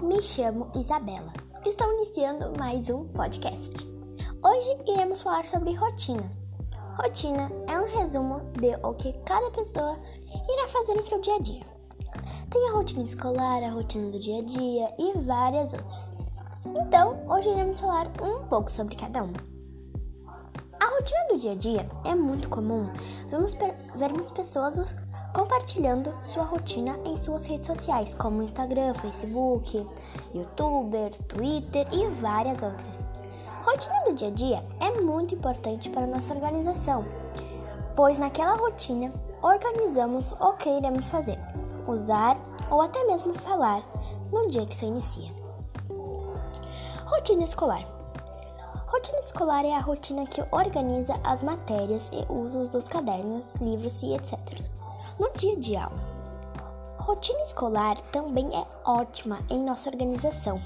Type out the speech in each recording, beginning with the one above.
Me chamo Isabela. Estou iniciando mais um podcast. Hoje iremos falar sobre rotina. Rotina é um resumo de o que cada pessoa irá fazer em seu dia a dia. Tem a rotina escolar, a rotina do dia a dia e várias outras. Então, hoje iremos falar um pouco sobre cada uma. A rotina do dia a dia é muito comum vermos pessoas compartilhando sua rotina em suas redes sociais, como Instagram, Facebook, YouTuber, Twitter e várias outras. Rotina do dia a dia é muito importante para nossa organização, pois naquela rotina organizamos o que iremos fazer, usar ou até mesmo falar no dia que se inicia. Rotina escolar. Rotina escolar é a rotina que organiza as matérias e usos dos cadernos, livros e etc no dia de aula. Rotina escolar também é ótima em nossa organização,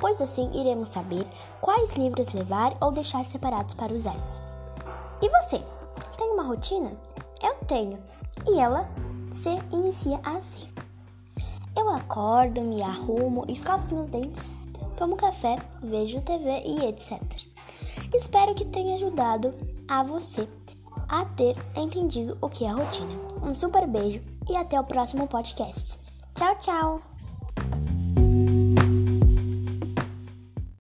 pois assim iremos saber quais livros levar ou deixar separados para usarmos. E você, tem uma rotina? Eu tenho, e ela se inicia assim. Eu acordo, me arrumo, escovo os meus dentes, tomo café, vejo TV e etc. Espero que tenha ajudado a você a ter entendido o que é rotina. Um super beijo e até o próximo podcast. Tchau, tchau!